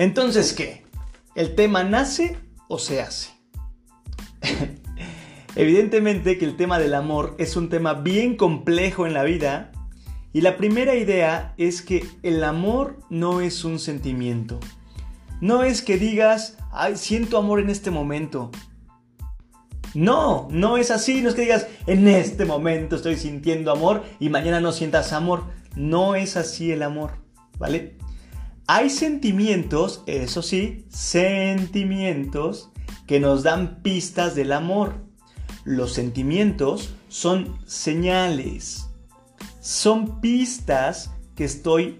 Entonces, ¿qué? ¿El tema nace o se hace? Evidentemente que el tema del amor es un tema bien complejo en la vida y la primera idea es que el amor no es un sentimiento. No es que digas, ay, siento amor en este momento. No, no es así. No es que digas, en este momento estoy sintiendo amor y mañana no sientas amor. No es así el amor, ¿vale? Hay sentimientos, eso sí, sentimientos que nos dan pistas del amor. Los sentimientos son señales, son pistas que estoy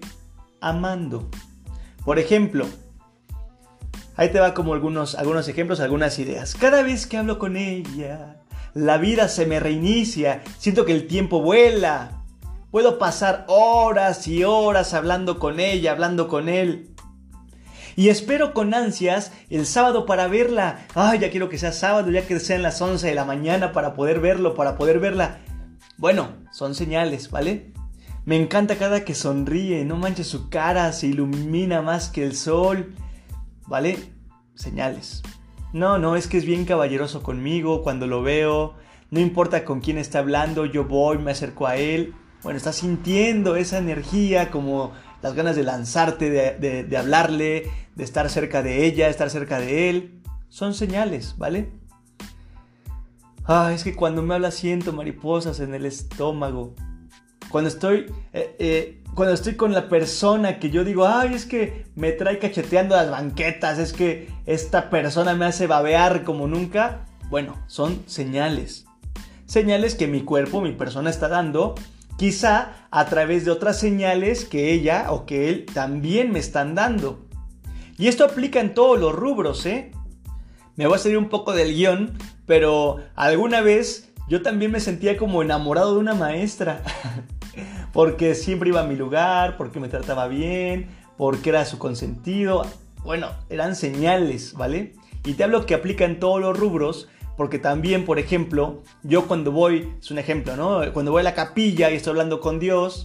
amando. Por ejemplo, Ahí te va como algunos, algunos ejemplos, algunas ideas. Cada vez que hablo con ella, la vida se me reinicia, siento que el tiempo vuela. Puedo pasar horas y horas hablando con ella, hablando con él. Y espero con ansias el sábado para verla. Ay, ya quiero que sea sábado, ya que sean las 11 de la mañana para poder verlo, para poder verla. Bueno, son señales, ¿vale? Me encanta cada que sonríe, no manches su cara, se ilumina más que el sol. ¿vale? Señales. No, no, es que es bien caballeroso conmigo cuando lo veo. No importa con quién está hablando, yo voy, me acerco a él. Bueno, está sintiendo esa energía, como las ganas de lanzarte, de, hablarle, de estar cerca de ella, estar cerca de él. Son señales, ¿vale? Ah, es que cuando me habla siento mariposas en el estómago. Cuando estoy eh, eh, cuando estoy con la persona que yo digo, ay, es que me trae cacheteando las banquetas, es que esta persona me hace babear como nunca, bueno, son señales. Señales que mi cuerpo, mi persona está dando, quizá a través de otras señales que ella o que él también me están dando. Y esto aplica en todos los rubros, ¿eh? Me voy a salir un poco del guion, pero alguna vez yo también me sentía como enamorado de una maestra. porque siempre iba a mi lugar, porque me trataba bien, porque era su consentido. Bueno, eran señales, ¿vale? Y te hablo que aplica en todos los rubros, porque también, por ejemplo, yo cuando voy, es un ejemplo, ¿no? Cuando voy a la capilla y estoy hablando con Dios,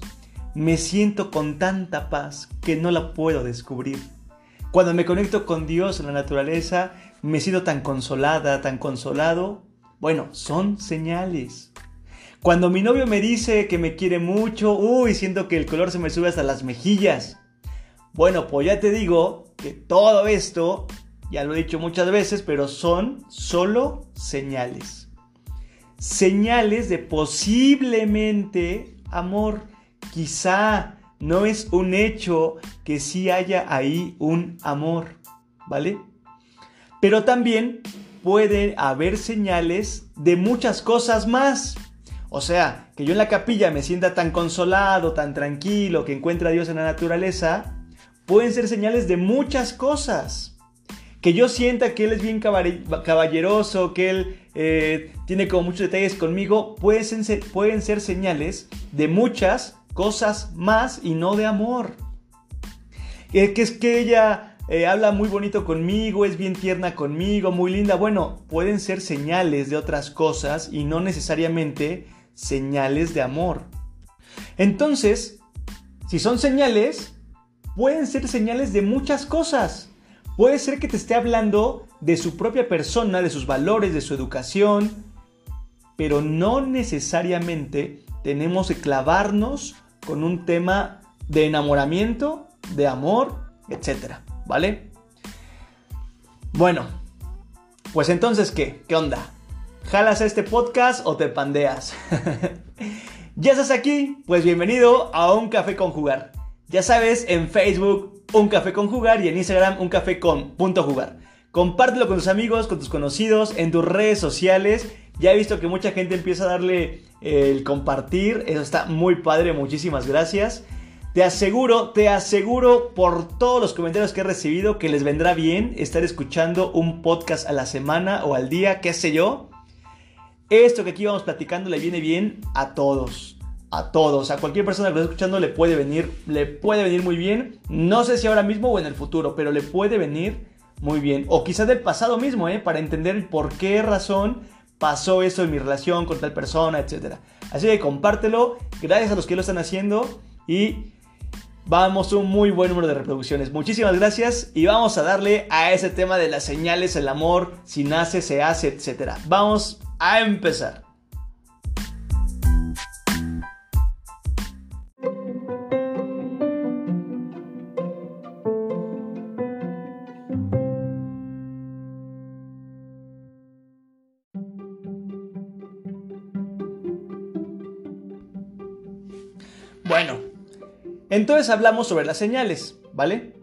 me siento con tanta paz que no la puedo descubrir. Cuando me conecto con Dios en la naturaleza, me siento tan consolada, tan consolado. Bueno, son señales. Cuando mi novio me dice que me quiere mucho, uy, siento que el color se me sube hasta las mejillas. Bueno, pues ya te digo que todo esto, ya lo he dicho muchas veces, pero son solo señales. Señales de posiblemente amor. Quizá no es un hecho que sí haya ahí un amor, ¿vale? Pero también puede haber señales de muchas cosas más. O sea, que yo en la capilla me sienta tan consolado, tan tranquilo, que encuentre a Dios en la naturaleza, pueden ser señales de muchas cosas. Que yo sienta que Él es bien caballeroso, que Él eh, tiene como muchos detalles conmigo, pueden ser, señales de muchas cosas más y no de amor. que es que ella eh, habla muy bonito conmigo, es bien tierna conmigo, muy linda. Bueno, pueden ser señales de otras cosas y no necesariamente señales de amor. Entonces, si son señales, pueden ser señales de muchas cosas. Puede ser que te esté hablando de su propia persona, de sus valores, de su educación, pero no necesariamente tenemos que clavarnos con un tema de enamoramiento, de amor, etc. ¿Vale? Bueno, pues entonces, ¿qué? ¿Qué onda? ¿Jalas a este podcast o te pandeas? ¿Ya estás aquí? Pues bienvenido a Un Café con Jugar. Ya sabes, en Facebook Un Café con Jugar y en Instagram Un Café con punto jugar. Compártelo con tus amigos, con tus conocidos, en tus redes sociales. Ya he visto que mucha gente empieza a darle el compartir. Eso está muy padre, muchísimas gracias. Te aseguro, te aseguro por todos los comentarios que he recibido que les vendrá bien estar escuchando un podcast a la semana o al día, qué sé yo. Esto que aquí vamos platicando le viene bien a todos. A todos, a cualquier persona que lo esté escuchando le puede venir, le puede venir muy bien. No sé si ahora mismo o en el futuro, pero le puede venir muy bien. O quizás del pasado mismo, ¿eh? para entender por qué razón pasó eso en mi relación con tal persona, etc. Así que compártelo. Gracias a los que lo están haciendo. Y Vamos, un muy buen número de reproducciones. Muchísimas gracias y vamos a darle a ese tema de las señales, el amor, si nace, se hace, etc. Vamos a empezar. Bueno, entonces hablamos sobre las señales, ¿vale?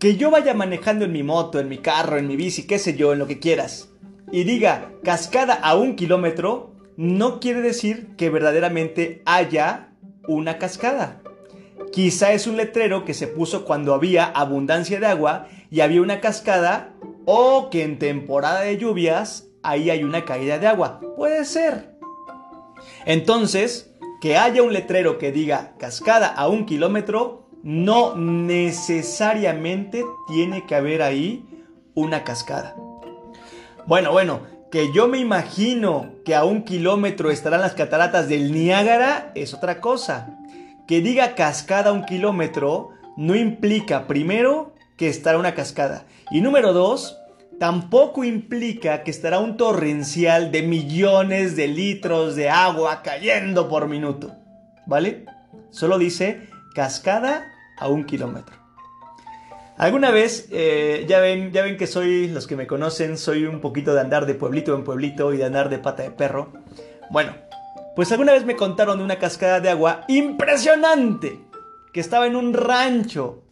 Que yo vaya manejando en mi moto, en mi carro, en mi bici, qué sé yo, en lo que quieras, y diga cascada a un kilómetro, no quiere decir que verdaderamente haya una cascada. Quizá es un letrero que se puso cuando había abundancia de agua y había una cascada, o que en temporada de lluvias ahí hay una caída de agua. Puede ser. Entonces, que haya un letrero que diga cascada a un kilómetro, no necesariamente tiene que haber ahí una cascada. Bueno, bueno, que yo me imagino que a un kilómetro estarán las cataratas del Niágara es otra cosa. Que diga cascada a un kilómetro no implica, primero, que estará una cascada. Y número dos, tampoco implica que estará un torrencial de millones de litros de agua cayendo por minuto. ¿Vale? Solo dice cascada a un kilómetro. Alguna vez, eh, ya, ven, ya ven que soy, los que me conocen, soy un poquito de andar de pueblito en pueblito y de andar de pata de perro. Bueno, pues alguna vez me contaron de una cascada de agua impresionante que estaba en un rancho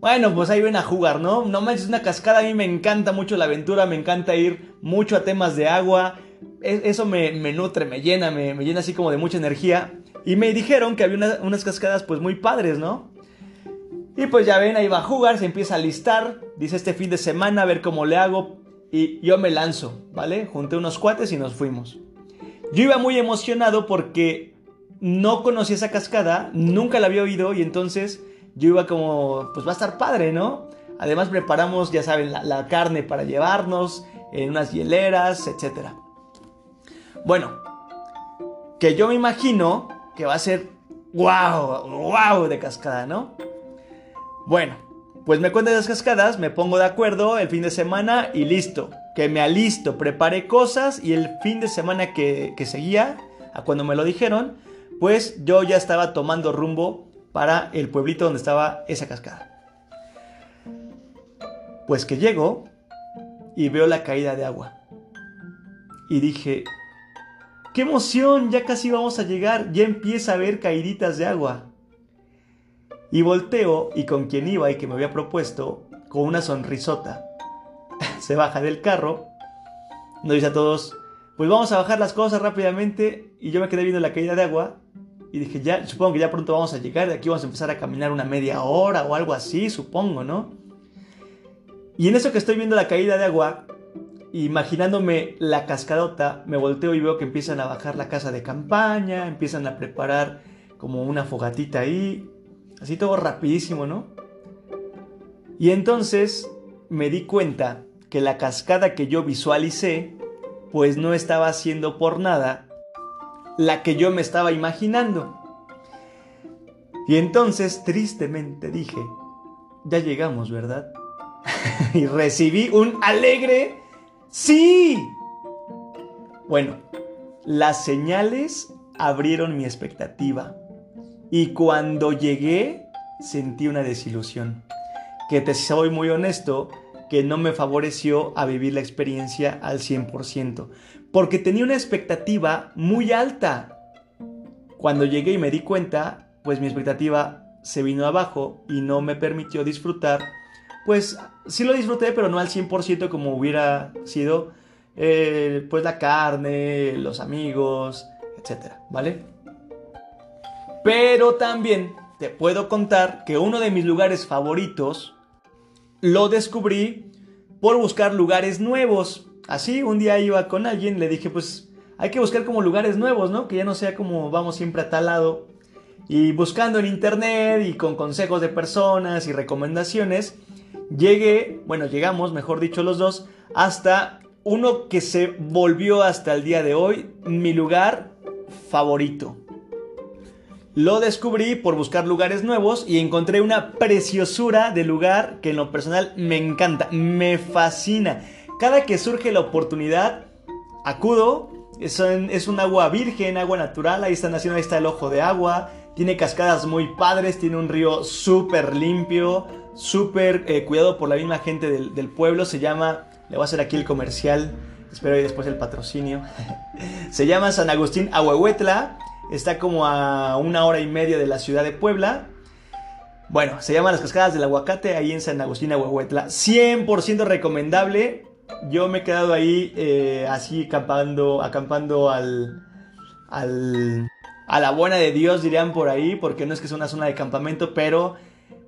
bueno, pues ahí ven a jugar, ¿no? No manches, una cascada, a mí me encanta mucho la aventura, me encanta ir mucho a temas de agua, e, eso me, nutre, me llena, me, llena así como de mucha energía. Y me dijeron que había unas cascadas pues muy padres, ¿no? Y pues ya ven, ahí va a jugar, se empieza a listar, dice este fin de semana a ver cómo le hago y yo me lanzo, ¿vale? Junté unos cuates y nos fuimos. Yo iba muy emocionado porque no conocía esa cascada, nunca la había oído y entonces yo iba como, pues va a estar padre, ¿no? Además preparamos, ya saben, la, carne para llevarnos, en unas hieleras, etc. Bueno, que yo me imagino que va a ser wow, wow de cascada, ¿no? Bueno, pues me cuento las cascadas, me pongo de acuerdo el fin de semana y listo. Que me alisto, preparé cosas y el fin de semana que, que seguía, a cuando me lo dijeron, pues yo ya estaba tomando rumbo para el pueblito donde estaba esa cascada. Pues que llego y veo la caída de agua. Y dije, ¡qué emoción! Ya casi vamos a llegar, ya empieza a haber caíditas de agua. Y volteo y con quien iba y que me había propuesto, con una sonrisota, se baja del carro, nos dice a todos, pues vamos a bajar las cosas rápidamente y yo me quedé viendo la caída de agua y dije, ya, supongo que ya pronto vamos a llegar, de aquí vamos a empezar a caminar una media hora o algo así, supongo, ¿no? Y en eso que estoy viendo la caída de agua, imaginándome la cascadota, me volteo y veo que empiezan a bajar la casa de campaña, empiezan a preparar como una fogatita ahí, así todo rapidísimo, ¿no? Y entonces me di cuenta que la cascada que yo visualicé, pues no estaba haciendo por nada la que yo me estaba imaginando. Y entonces tristemente dije, ya llegamos, ¿verdad? y recibí un alegre sí. Bueno, las señales abrieron mi expectativa. Y cuando llegué, sentí una desilusión. Que te soy muy honesto, que no me favoreció a vivir la experiencia al 100%, porque tenía una expectativa muy alta. Cuando llegué y me di cuenta, pues mi expectativa se vino abajo y no me permitió disfrutar, pues sí lo disfruté, pero no al 100% como hubiera sido, eh, pues la carne, los amigos, etcétera, ¿vale? Pero también te puedo contar que uno de mis lugares favoritos lo descubrí por buscar lugares nuevos. Así, un día iba con alguien, le dije, pues hay que buscar como lugares nuevos, ¿no? Que ya no sea como vamos siempre a tal lado. Y buscando en internet y con consejos de personas y recomendaciones, llegué, bueno, llegamos, mejor dicho, los dos, hasta uno que se volvió hasta el día de hoy mi lugar favorito. Lo descubrí por buscar lugares nuevos y encontré una preciosura de lugar que en lo personal me encanta, me fascina. Cada que surge la oportunidad, acudo. Es, un agua virgen, agua natural. Ahí están haciendo, ahí está el ojo de agua. Tiene cascadas muy padres, tiene un río súper limpio, súper eh, cuidado por la misma gente del, pueblo. Se llama, le voy a hacer aquí el comercial, espero y después el patrocinio. Se llama San Agustín Ahuehuetla. Está como a una hora y media de la ciudad de Puebla. Bueno, se llama las cascadas del aguacate ahí en San Agustín Ahuehuetla. 100% recomendable. Yo me he quedado ahí eh, así acampando, acampando al, al, a la buena de Dios, dirían por ahí, porque no es que sea una zona de campamento, pero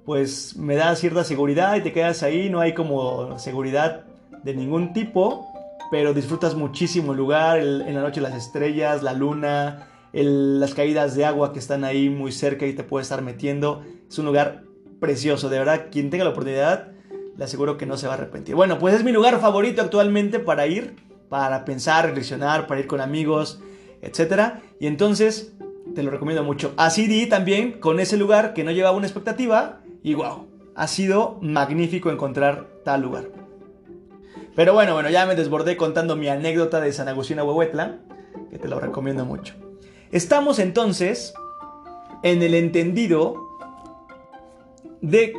pues me da cierta seguridad y te quedas ahí, no hay como seguridad de ningún tipo, pero disfrutas muchísimo el lugar, en la noche las estrellas, la luna, las caídas de agua que están ahí muy cerca y te puedes estar metiendo. Es un lugar precioso, de verdad, quien tenga la oportunidad, le aseguro que no se va a arrepentir. Bueno, pues es mi lugar favorito actualmente para ir, para pensar, reflexionar, para ir con amigos, etc. Y entonces, te lo recomiendo mucho. Así di también con ese lugar que no llevaba una expectativa y wow, ha sido magnífico encontrar tal lugar. Pero bueno, bueno, ya me desbordé contando mi anécdota de San Agustín Huehuetla, que te lo recomiendo mucho. Estamos entonces en el entendido de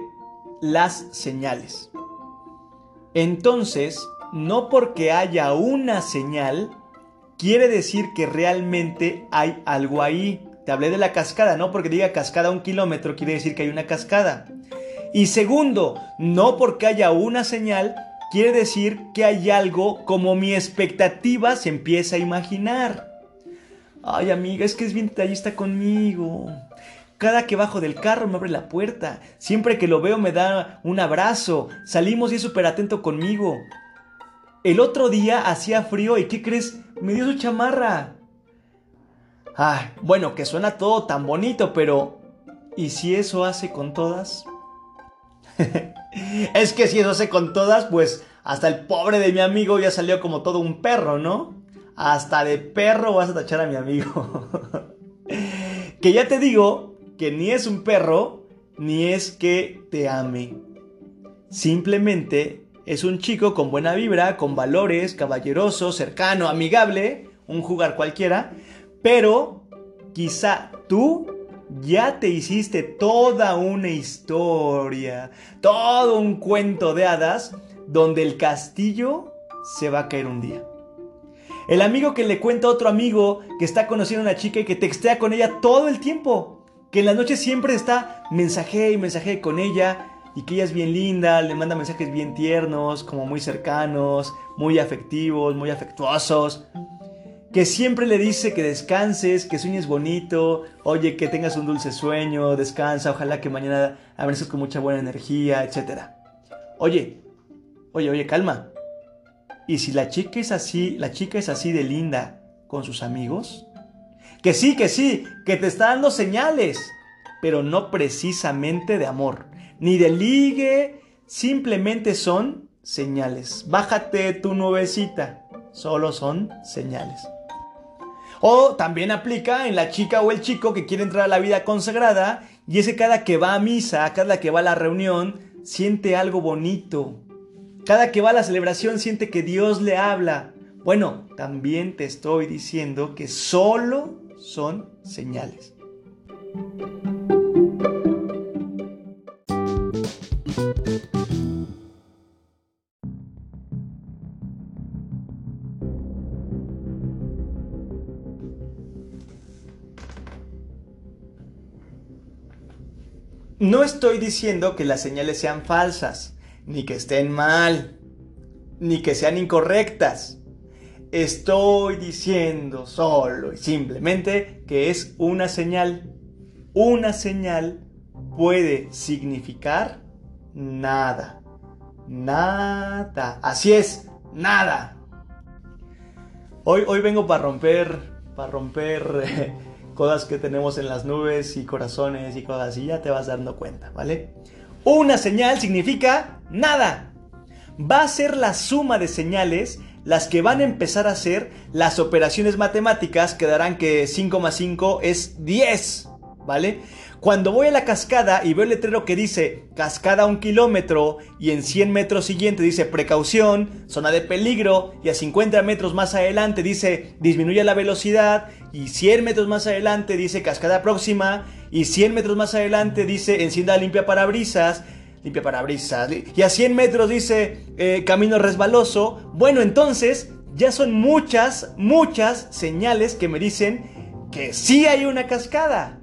las señales. Entonces, no porque haya una señal, quiere decir que realmente hay algo ahí. Te hablé de la cascada, no porque diga cascada un kilómetro, quiere decir que hay una cascada. Y segundo, no porque haya una señal, quiere decir que hay algo como mi expectativa se empieza a imaginar. Ay, amiga, es que es bien detallista conmigo. Cada que bajo del carro me abre la puerta. Siempre que lo veo me da un abrazo. Salimos y es súper atento conmigo. El otro día hacía frío y ¿qué crees? Me dio su chamarra. Ay, bueno, que suena todo tan bonito, pero ¿y si eso hace con todas? es que si eso hace con todas, pues hasta el pobre de mi amigo ya salió como todo un perro, ¿no? Hasta de perro vas a tachar a mi amigo. que ya te digo que ni es un perro, ni es que te ame. Simplemente es un chico con buena vibra, con valores, caballeroso, cercano, amigable, un jugar cualquiera, pero quizá tú ya te hiciste toda una historia, todo un cuento de hadas donde el castillo se va a caer un día. El amigo que le cuenta a otro amigo que está conociendo a una chica y que textea con ella todo el tiempo. Que en la noche siempre está mensaje y mensaje con ella y que ella es bien linda, le manda mensajes bien tiernos, como muy cercanos, muy afectivos, muy afectuosos. Que siempre le dice que descanses, que sueñes bonito, oye, que tengas un dulce sueño, descansa, ojalá que mañana amanezcas con mucha buena energía, etc. Oye, oye, oye, calma. ¿Y si la chica es así, la chica es así de linda con sus amigos? Que sí, que sí, que te está dando señales, pero no precisamente de amor, ni de ligue, simplemente son señales. Bájate tu nubecita, solo son señales. O también aplica en la chica o el chico que quiere entrar a la vida consagrada y ese cada que va a misa, cada que va a la reunión, siente algo bonito, cada que va a la celebración siente que Dios le habla. Bueno, también te estoy diciendo que solo son señales. No estoy diciendo que las señales sean falsas ni que estén mal, ni que sean incorrectas. Estoy diciendo solo y simplemente que es una señal. Una señal puede significar nada. Nada. Así es, nada. Hoy, hoy vengo para romper, para romper cosas que tenemos en las nubes y corazones y cosas así, ya te vas dando cuenta, ¿vale? Una señal significa nada. Va a ser la suma de señales las que van a empezar a ser las operaciones matemáticas que darán que 5 más 5 es 10. ¿vale? Cuando voy a la cascada y veo el letrero que dice cascada a un kilómetro y en 100 metros siguiente dice precaución, zona de peligro y a 50 metros más adelante dice disminuye la velocidad y 100 metros más adelante dice cascada próxima y 100 metros más adelante dice encienda limpia parabrisas, limpia parabrisas y a 100 metros dice eh, camino resbaloso, bueno entonces ya son muchas, muchas señales que me dicen que sí hay una cascada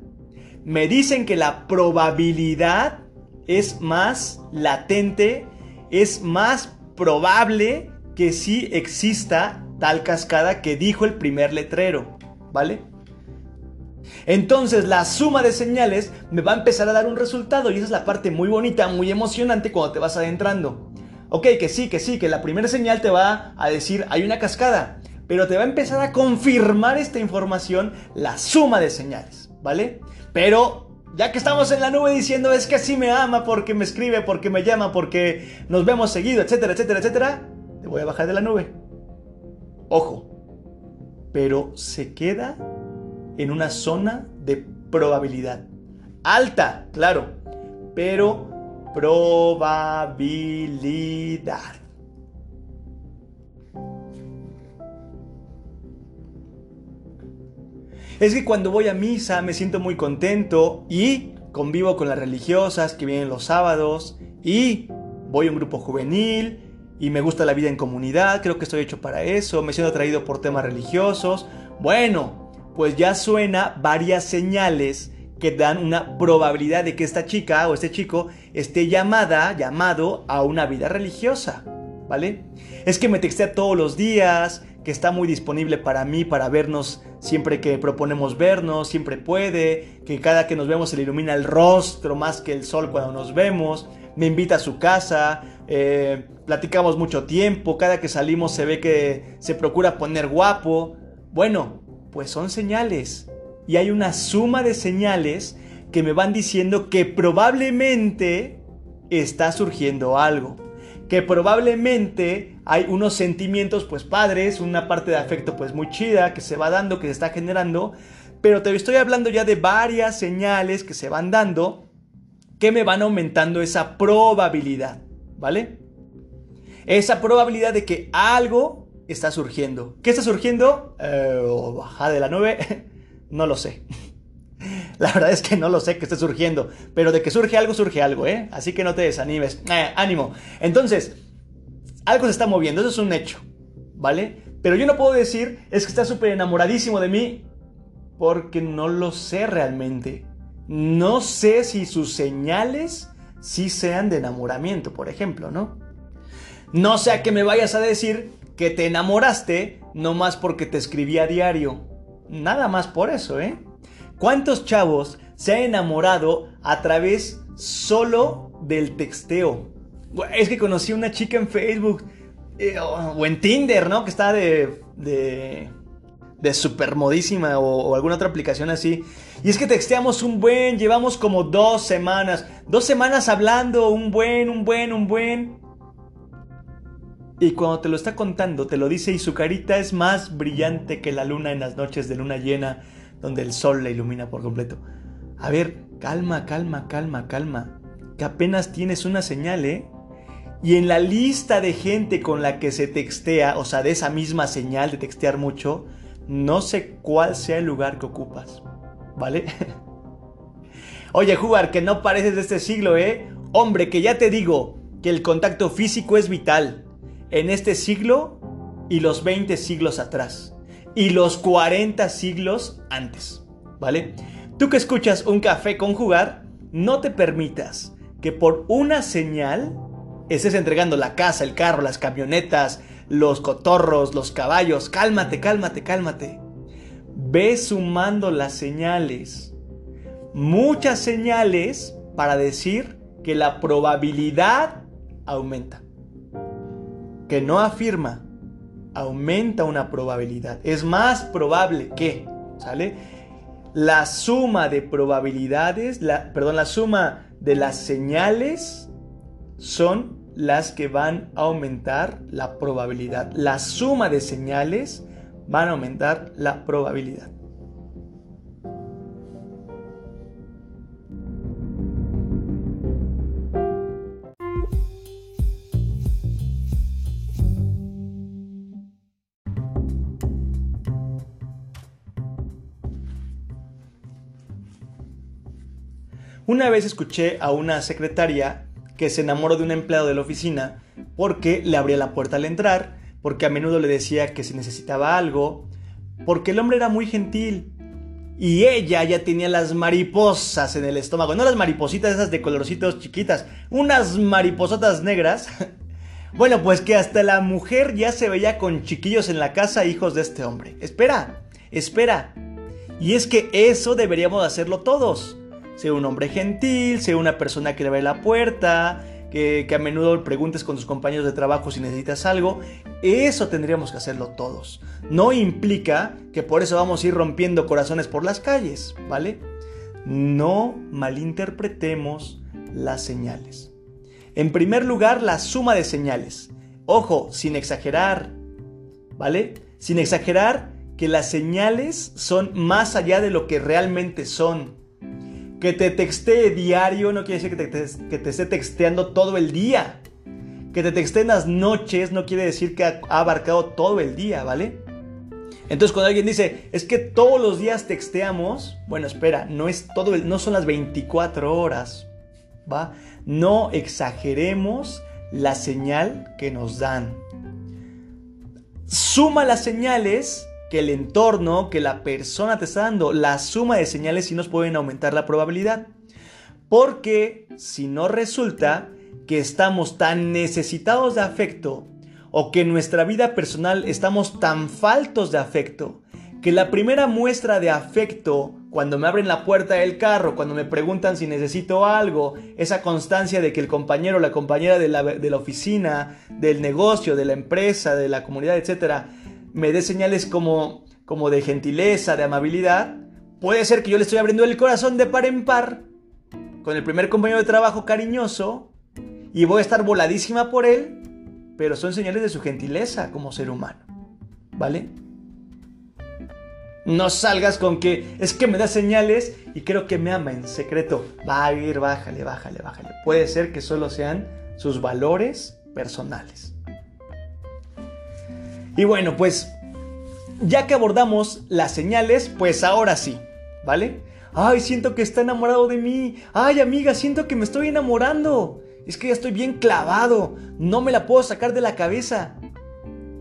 me dicen que la probabilidad es más latente, es más probable que sí exista tal cascada que dijo el primer letrero, ¿vale? Entonces la suma de señales me va a empezar a dar un resultado y esa es la parte muy bonita, muy emocionante cuando te vas adentrando. Ok, que sí, que sí, que la primera señal te va a decir hay una cascada, pero te va a empezar a confirmar esta información la suma de señales, ¿vale? Pero ya que estamos en la nube diciendo es que así me ama porque me escribe, porque me llama, porque nos vemos seguido, etcétera, etcétera, etcétera, te voy a bajar de la nube. Ojo, pero se queda en una zona de probabilidad. Alta, claro, pero probabilidad. Es que cuando voy a misa me siento muy contento y convivo con las religiosas que vienen los sábados y voy a un grupo juvenil y me gusta la vida en comunidad, creo que estoy hecho para eso, me siento atraído por temas religiosos. Bueno, pues ya suena varias señales que dan una probabilidad de que esta chica o este chico esté llamada, llamado a una vida religiosa, ¿vale? Es que me textea todos los días, que está muy disponible para mí, para vernos siempre que proponemos vernos, siempre puede, que cada que nos vemos se le ilumina el rostro más que el sol cuando nos vemos, me invita a su casa, eh, platicamos mucho tiempo, cada que salimos se ve que se procura poner guapo. Bueno, pues son señales. Y hay una suma de señales que me van diciendo que probablemente está surgiendo algo que probablemente hay unos sentimientos pues padres, una parte de afecto pues muy chida que se va dando, que se está generando, pero te estoy hablando ya de varias señales que se van dando que me van aumentando esa probabilidad, ¿vale? Esa probabilidad de que algo está surgiendo. ¿Qué está surgiendo? Eh, baja de la nube, no lo sé. La verdad es que no lo sé que esté surgiendo, pero de que surge algo, surge algo, ¿eh? Así que no te desanimes. Eh, ánimo. Entonces, algo se está moviendo, eso es un hecho, ¿vale? Pero yo no puedo decir es que está súper enamoradísimo de mí porque no lo sé realmente. No sé si sus señales sí sean de enamoramiento, por ejemplo, ¿no? No sea que me vayas a decir que te enamoraste no más porque te escribí a diario. Nada más por eso, ¿eh? ¿Cuántos chavos se han enamorado a través solo del texteo? Es que conocí a una chica en Facebook eh, o en Tinder, ¿no? Que está de, de, de supermodísima o, o, alguna otra aplicación así. Y es que texteamos un buen, llevamos como dos semanas. Dos semanas hablando, un buen, un buen, un buen. Y cuando te lo está contando, te lo dice y su carita es más brillante que la luna en las noches de luna llena donde el sol la ilumina por completo. A ver, calma, calma, calma, calma, que apenas tienes una señal, ¿eh? Y en la lista de gente con la que se textea, o sea, de esa misma señal de textear mucho, no sé cuál sea el lugar que ocupas, ¿vale? Oye, jugar, que no pareces de este siglo, ¿eh? Hombre, que ya te digo que el contacto físico es vital en este siglo y los 20 siglos atrás y los 40 siglos antes, ¿vale? Tú que escuchas un café con jugar, no te permitas que por una señal estés entregando la casa, el carro, las camionetas, los cotorros, los caballos. Cálmate, cálmate, cálmate. Ve sumando las señales. Muchas señales para decir que la probabilidad aumenta. Que no afirma, aumenta una probabilidad. Es más probable que, ¿sale? La suma de probabilidades, la, perdón, la suma de las señales son las que van a aumentar la probabilidad. La suma de señales van a aumentar la probabilidad. Una vez escuché a una secretaria que se enamoró de un empleado de la oficina porque le abría la puerta al entrar, porque a menudo le decía que si necesitaba algo, porque el hombre era muy gentil. Y ella ya tenía las mariposas en el estómago, no las maripositas esas de colorcitos chiquitas, unas mariposotas negras. bueno, pues que hasta la mujer ya se veía con chiquillos en la casa, hijos de este hombre. Espera, espera. Y es que eso deberíamos hacerlo todos. Sea un hombre gentil, sea una persona que le ve la puerta, que, a menudo preguntes con tus compañeros de trabajo si necesitas algo. Eso tendríamos que hacerlo todos. No implica que por eso vamos a ir rompiendo corazones por las calles, ¿vale? No malinterpretemos las señales. En primer lugar, la suma de señales. Ojo, sin exagerar, ¿vale? Sin exagerar que las señales son más allá de lo que realmente son. Que te textee diario no quiere decir que te, que te esté texteando todo el día. Que te texte en las noches no quiere decir que ha, abarcado todo el día, ¿vale? Entonces cuando alguien dice, es que todos los días texteamos, bueno, espera, no es todo no son las 24 horas, ¿va? No exageremos la señal que nos dan. Suma las señales que el entorno, que la persona te está dando, la suma de señales sí nos pueden aumentar la probabilidad. Porque si no resulta que estamos tan necesitados de afecto o que en nuestra vida personal estamos tan faltos de afecto, que la primera muestra de afecto cuando me abren la puerta del carro, cuando me preguntan si necesito algo, esa constancia de que el compañero o la compañera de la, de la oficina, del negocio, de la empresa, de la comunidad, etcétera, me dé señales como, como de gentileza, de amabilidad, puede ser que yo le estoy abriendo el corazón de par en par con el primer compañero de trabajo cariñoso y voy a estar voladísima por él, pero son señales de su gentileza como ser humano. ¿Vale? No salgas con que es que me da señales y creo que me ama en secreto. Va a ir, bájale, bájale, bájale. Puede ser que solo sean sus valores personales. Y bueno, pues ya que abordamos las señales, pues ahora sí, ¿vale? Ay, siento que está enamorado de mí. Ay, amiga, siento que me estoy enamorando. Es que ya estoy bien clavado. No me la puedo sacar de la cabeza.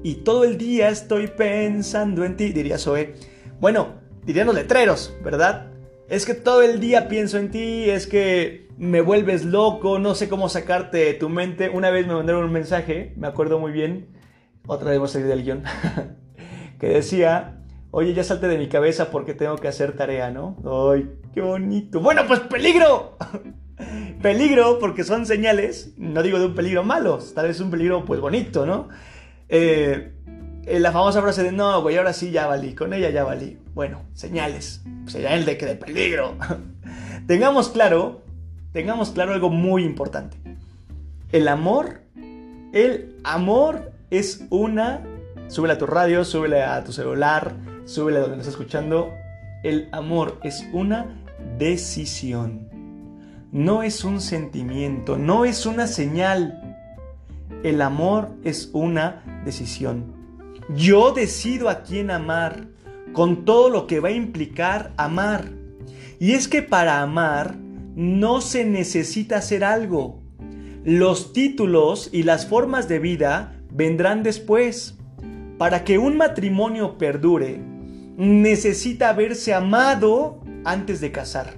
Y todo el día estoy pensando en ti, diría Zoe. Bueno, dirían los letreros, ¿verdad? Es que todo el día pienso en ti, es que me vuelves loco, no sé cómo sacarte de tu mente. Una vez me mandaron un mensaje, me acuerdo muy bien, otra vez voy a salir del guion, que decía, oye, ya salte de mi cabeza porque tengo que hacer tarea, ¿no? ¡Ay, qué bonito! Bueno, pues peligro. peligro porque son señales, no digo de un peligro malo, tal vez un peligro pues bonito, ¿no? Eh, la famosa frase de, no, güey, ahora sí ya valí, con ella ya valí. Bueno, señales, señal de que de peligro. tengamos claro, tengamos claro algo muy importante. El amor, el amor es una, súbele a tu radio, súbele a tu celular, súbele a donde nos estás escuchando. El amor es una decisión. No es un sentimiento, no es una señal. El amor es una decisión. Yo decido a quién amar, con todo lo que va a implicar amar. Y es que para amar no se necesita hacer algo. Los títulos y las formas de vida vendrán después. Para que un matrimonio perdure, necesita haberse amado antes de casar.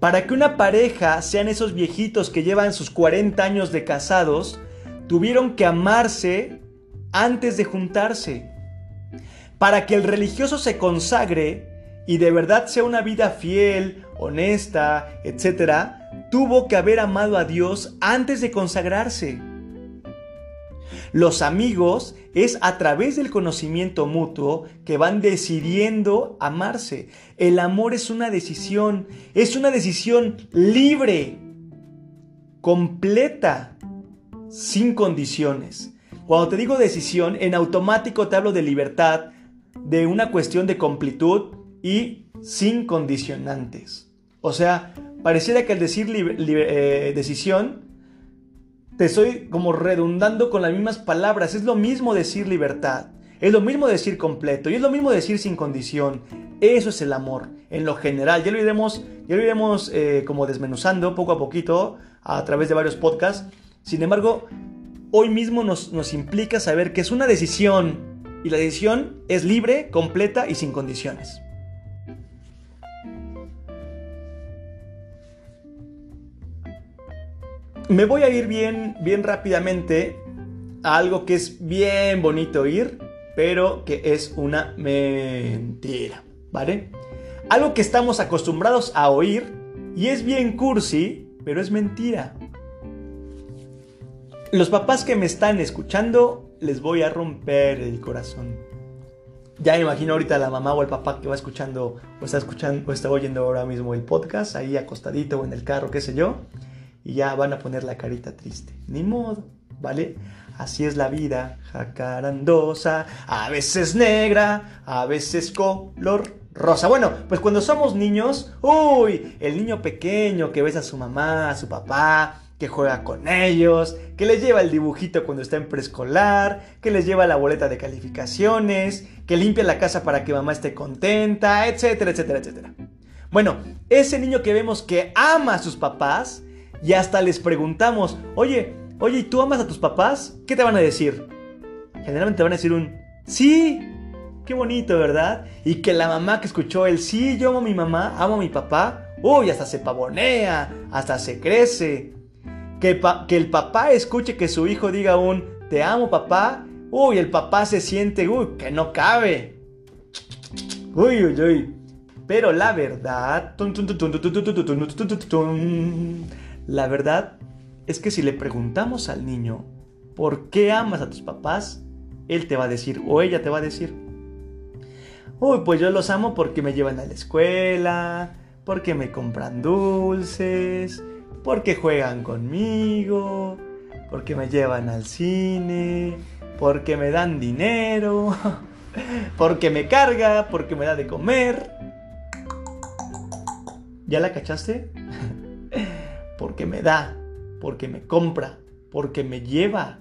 Para que una pareja sean esos viejitos que llevan sus 40 años de casados, tuvieron que amarse antes de juntarse. Para que el religioso se consagre y de verdad sea una vida fiel, honesta, etc., tuvo que haber amado a Dios antes de consagrarse. Los amigos es a través del conocimiento mutuo que van decidiendo amarse. El amor es una decisión, es una decisión libre, completa, sin condiciones. Cuando te digo decisión, en automático te hablo de libertad, de una cuestión de completud y sin condicionantes. O sea, pareciera que al decir eh, decisión te estoy como redundando con las mismas palabras. Es lo mismo decir libertad. Es lo mismo decir completo y es lo mismo decir sin condición. Eso es el amor, en lo general. Ya lo iremos, ya lo iremos eh, como desmenuzando poco a poquito a través de varios podcasts. Sin embargo, hoy mismo nos, nos implica saber que es una decisión y la decisión es libre, completa y sin condiciones. Me voy a ir bien, bien rápidamente a algo que es bien bonito oír, pero que es una mentira, ¿vale? Algo que estamos acostumbrados a oír y es bien cursi, pero es mentira. Los papás que me están escuchando, les voy a romper el corazón. Ya me imagino ahorita la mamá o el papá que va escuchando o está escuchando o está oyendo ahora mismo el podcast, ahí acostadito o en el carro, qué sé yo, y ya van a poner la carita triste. Ni modo, ¿vale? Así es la vida, jacarandosa, a veces negra, a veces color rosa. Bueno, pues cuando somos niños, uy, el niño pequeño que besa a su mamá, a su papá, que juega con ellos, que les lleva el dibujito cuando está en preescolar, que les lleva la boleta de calificaciones, que limpia la casa para que mamá esté contenta, etcétera, etcétera, etcétera. Bueno, ese niño que vemos que ama a sus papás y hasta les preguntamos, oye, oye, ¿y tú amas a tus papás? ¿Qué te van a decir? Generalmente van a decir un sí. Qué bonito, ¿verdad? Y que la mamá que escuchó el sí, yo amo a mi mamá, amo a mi papá, uy, hasta se pavonea, hasta se crece. Que, que el papá escuche que su hijo diga un te amo papá, uy, el papá se siente, uy, que no cabe. Uy, uy, uy. Pero la verdad, la verdad es que si le preguntamos al niño, ¿por qué amas a tus papás? Él te va a decir, o ella te va a decir, uy, pues yo los amo porque me llevan a la escuela, porque me compran dulces, porque juegan conmigo, porque me llevan al cine, porque me dan dinero, porque me carga, porque me da de comer. ¿Ya la cachaste? porque me da, porque me compra, porque me lleva.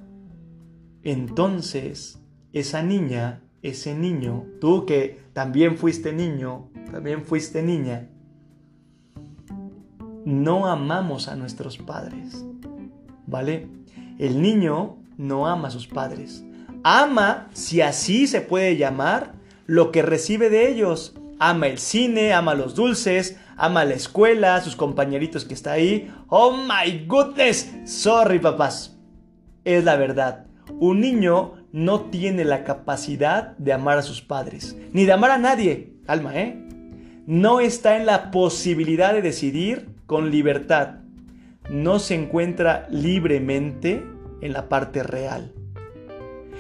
Entonces, esa niña, ese niño, tú que también fuiste niño, también fuiste niña, no amamos a nuestros padres. ¿Vale? El niño no ama a sus padres. Ama, si así se puede llamar, lo que recibe de ellos. Ama el cine, ama los dulces, ama la escuela, sus compañeritos que está ahí. Oh my goodness. Sorry, papás. Es la verdad. Un niño no tiene la capacidad de amar a sus padres, ni de amar a nadie. Calma, ¿eh? No está en la posibilidad de decidir con libertad. No se encuentra libremente en la parte real.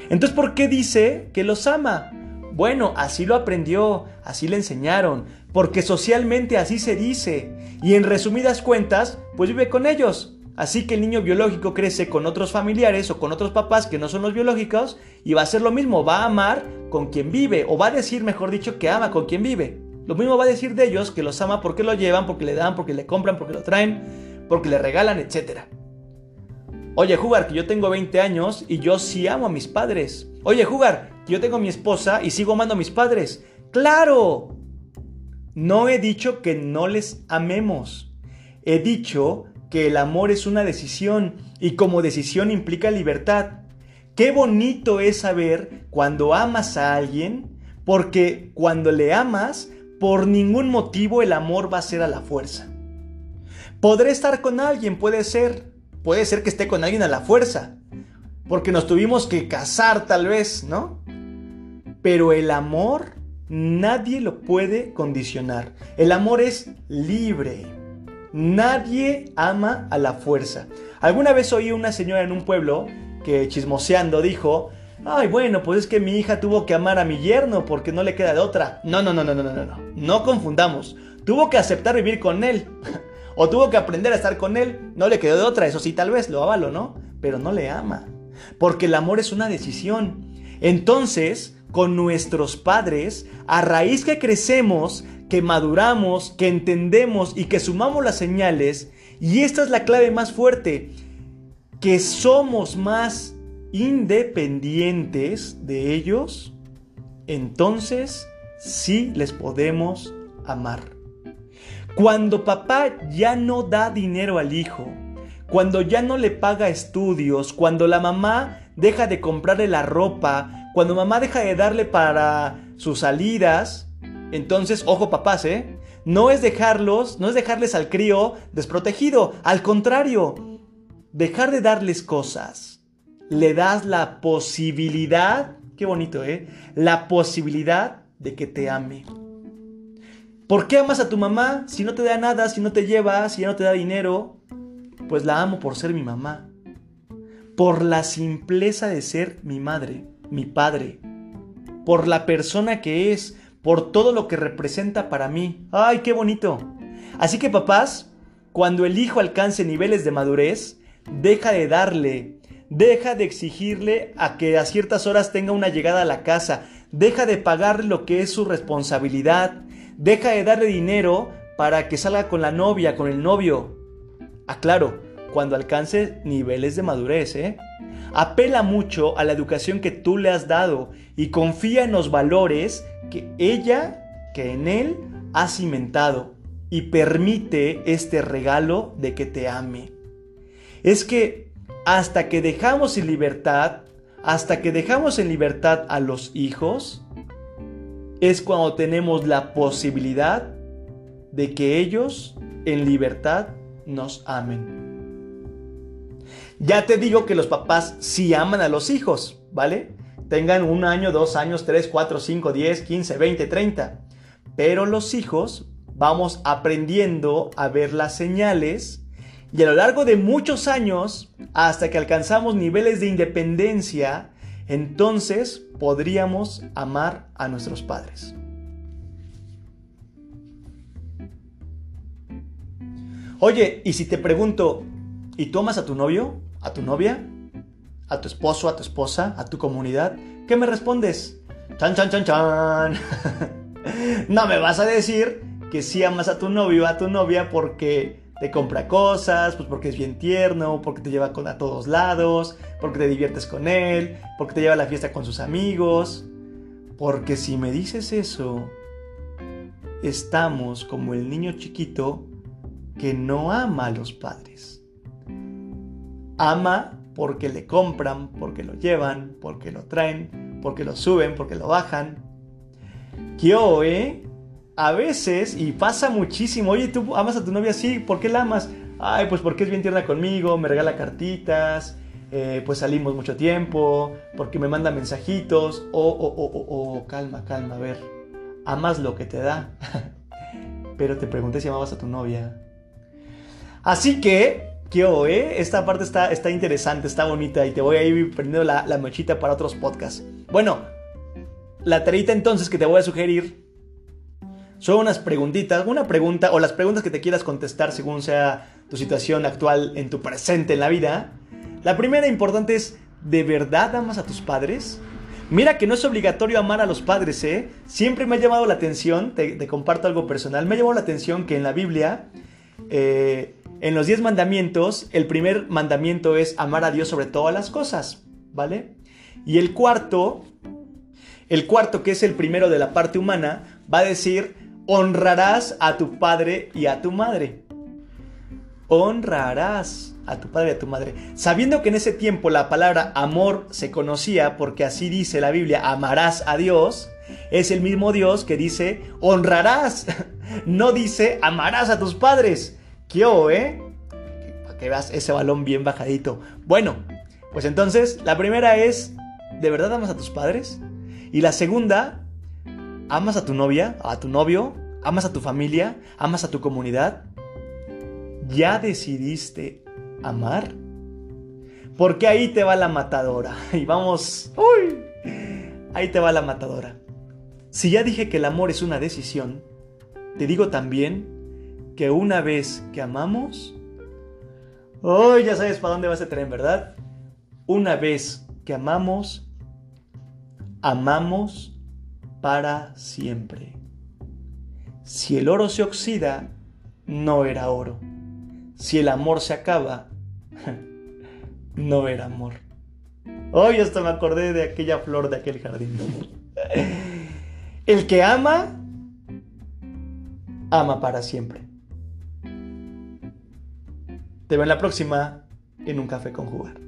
Entonces, ¿por qué dice que los ama? Bueno, así lo aprendió, así le enseñaron, porque socialmente así se dice. Y en resumidas cuentas, pues vive con ellos. Así que el niño biológico crece con otros familiares o con otros papás que no son los biológicos y va a ser lo mismo, va a amar con quien vive o va a decir, mejor dicho, que ama con quien vive. Lo mismo va a decir de ellos, que los ama porque lo llevan, porque le dan, porque le compran, porque lo traen, porque le regalan, etc. Oye, Jugar, que yo tengo 20 años y yo sí amo a mis padres. Oye, Jugar, que yo tengo mi esposa y sigo amando a mis padres. ¡Claro! No he dicho que no les amemos. He dicho que el amor es una decisión y como decisión implica libertad. Qué bonito es saber cuando amas a alguien, porque cuando le amas, por ningún motivo el amor va a ser a la fuerza. Podré estar con alguien, puede ser, puede ser que esté con alguien a la fuerza, porque nos tuvimos que casar tal vez, ¿no? Pero el amor nadie lo puede condicionar. El amor es libre. Nadie ama a la fuerza. Alguna vez oí una señora en un pueblo que chismoseando dijo, ay bueno, pues es que mi hija tuvo que amar a mi yerno porque no le queda de otra. No, no, no, no, no, no, no. No confundamos. Tuvo que aceptar vivir con él. O tuvo que aprender a estar con él. No le quedó de otra, eso sí, tal vez, lo avalo, ¿no? Pero no le ama. Porque el amor es una decisión. Entonces, con nuestros padres, a raíz que crecemos, que maduramos, que entendemos y que sumamos las señales, y esta es la clave más fuerte, que somos más independientes de ellos, entonces sí les podemos amar. Cuando papá ya no da dinero al hijo, cuando ya no le paga estudios, cuando la mamá deja de comprarle la ropa, cuando mamá deja de darle para sus salidas, entonces, ojo papás, ¿eh? No es dejarlos, no es dejarles al crío desprotegido, al contrario, dejar de darles cosas. Le das la posibilidad, qué bonito, ¿eh? La posibilidad de que te ame. ¿Por qué amas a tu mamá si no te da nada, si no te lleva, si ya no te da dinero? Pues la amo por ser mi mamá. Por la simpleza de ser mi madre, mi padre. Por la persona que es, por todo lo que representa para mí. ¡Ay, qué bonito! Así que papás, cuando el hijo alcance niveles de madurez, deja de darle, deja de exigirle a que a ciertas horas tenga una llegada a la casa, deja de pagarle lo que es su responsabilidad, Deja de darle dinero para que salga con la novia, con el novio. Aclaro, cuando alcance niveles de madurez, ¿eh? Apela mucho a la educación que tú le has dado y confía en los valores que ella, que en él, ha cimentado y permite este regalo de que te ame. Es que hasta que dejamos en libertad, hasta que dejamos en libertad a los hijos, es cuando tenemos la posibilidad de que ellos en libertad nos amen. Ya te digo que los papás sí aman a los hijos, ¿vale? Tengan un año, dos años, tres, cuatro, cinco, diez, quince, veinte, treinta. Pero los hijos vamos aprendiendo a ver las señales y a lo largo de muchos años, hasta que alcanzamos niveles de independencia, entonces podríamos amar a nuestros padres. Oye, y si te pregunto, ¿y tú amas a tu novio? ¿A tu novia? ¿A tu esposo? ¿A tu esposa? ¿A tu comunidad? ¿Qué me respondes? Chan, chan, chan, chan. no me vas a decir que sí amas a tu novio, a tu novia porque te compra cosas, pues porque es bien tierno, porque te lleva a todos lados, porque te diviertes con él, porque te lleva a la fiesta con sus amigos. Porque si me dices eso, estamos como el niño chiquito que no ama a los padres. Ama porque le compran, porque lo llevan, porque lo traen, porque lo suben, porque lo bajan. Yo, ¿eh? a veces, y pasa muchísimo, oye, tú amas a tu novia así, ¿por qué la amas? Ay, pues porque es bien tierna conmigo, me regala cartitas, eh, pues salimos mucho tiempo, porque me manda mensajitos, o, oh, oh, oh, calma, calma, a ver, amas lo que te da. Pero te pregunté si amabas a tu novia. Así que, ¿qué eh? Esta parte está, está interesante, está bonita, y te voy a ir prendiendo la, la mochita para otros podcasts. Bueno, la tarita entonces que te voy a sugerir son unas preguntitas, una pregunta o las preguntas que te quieras contestar según sea tu situación actual en tu presente en la vida. La primera importante es, ¿de verdad amas a tus padres? Mira que no es obligatorio amar a los padres, ¿eh? Siempre me ha llamado la atención, te, comparto algo personal, me ha llamado la atención que en la Biblia, eh, en los diez mandamientos, el primer mandamiento es amar a Dios sobre todas las cosas, ¿vale? Y el cuarto, el cuarto que es el primero de la parte humana, va a decir honrarás a tu padre y a tu madre. Honrarás a tu padre y a tu madre. Sabiendo que en ese tiempo la palabra amor se conocía, porque así dice la Biblia, amarás a Dios, es el mismo Dios que dice honrarás. No dice amarás a tus padres. ¿Qué eh? Para que veas ese balón bien bajadito. Bueno, pues entonces la primera es, ¿de verdad amas a tus padres? Y la segunda, ¿Amas a tu novia, a tu novio? ¿Amas a tu familia? ¿Amas a tu comunidad? ¿Ya decidiste amar? Porque ahí te va la matadora. Y vamos... ¡Uy! Ahí te va la matadora. Si ya dije que el amor es una decisión, te digo también que una vez que amamos... ¡Uy! Ya sabes para dónde va ese tren, ¿verdad? Una vez que amamos, amamos para siempre. Si el oro se oxida, no era oro. Si el amor se acaba, no era amor. Hoy hasta me acordé de aquella flor de aquel jardín. El que ama, ama para siempre. Te veo en la próxima en un café con jugar.